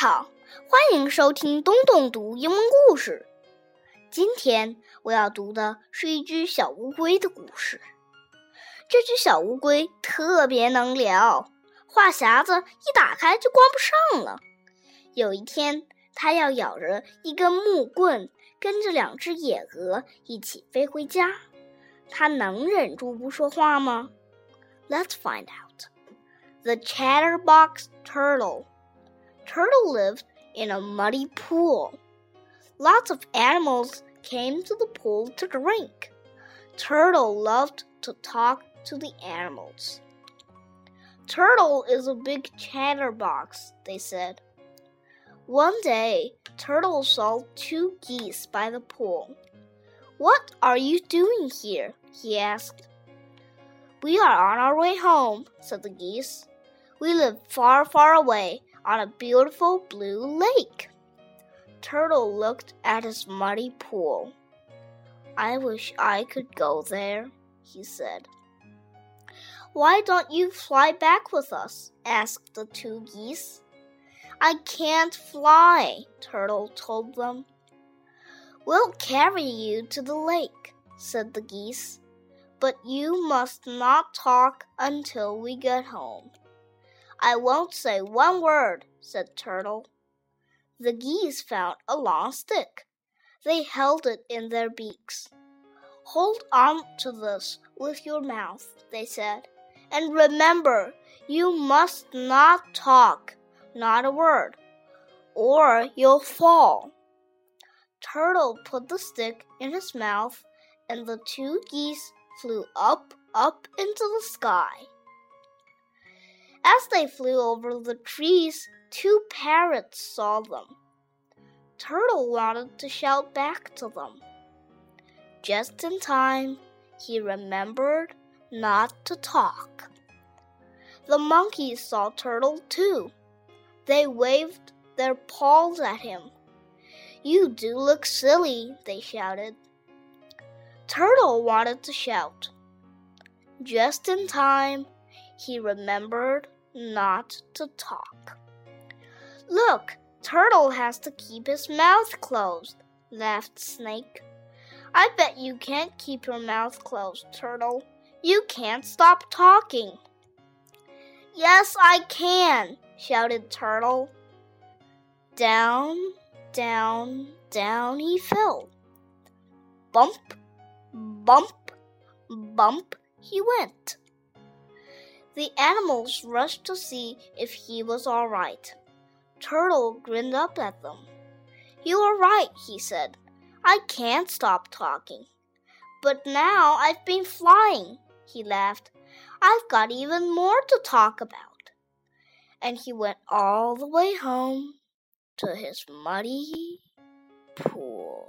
好，欢迎收听东东读英文故事。今天我要读的是一只小乌龟的故事。这只小乌龟特别能聊，话匣子一打开就关不上了。有一天，它要咬着一根木棍，跟着两只野鹅一起飞回家。它能忍住不说话吗？Let's find out. The Chatterbox Turtle. Turtle lived in a muddy pool. Lots of animals came to the pool to drink. Turtle loved to talk to the animals. Turtle is a big chatterbox, they said. One day, Turtle saw two geese by the pool. What are you doing here? he asked. We are on our way home, said the geese. We live far, far away on a beautiful blue lake. Turtle looked at his muddy pool. I wish I could go there, he said. Why don't you fly back with us? asked the two geese. I can't fly, Turtle told them. We'll carry you to the lake, said the geese, but you must not talk until we get home. I won't say one word, said Turtle. The geese found a long stick. They held it in their beaks. Hold on to this with your mouth, they said, and remember, you must not talk, not a word, or you'll fall. Turtle put the stick in his mouth, and the two geese flew up, up into the sky. As they flew over the trees, two parrots saw them. Turtle wanted to shout back to them. Just in time, he remembered not to talk. The monkeys saw Turtle too. They waved their paws at him. You do look silly, they shouted. Turtle wanted to shout. Just in time, he remembered not to talk. Look, Turtle has to keep his mouth closed, laughed Snake. I bet you can't keep your mouth closed, Turtle. You can't stop talking. Yes, I can, shouted Turtle. Down, down, down he fell. Bump, bump, bump he went. The animals rushed to see if he was all right. Turtle grinned up at them. You are right, he said. I can't stop talking. But now I've been flying, he laughed. I've got even more to talk about. And he went all the way home to his muddy pool.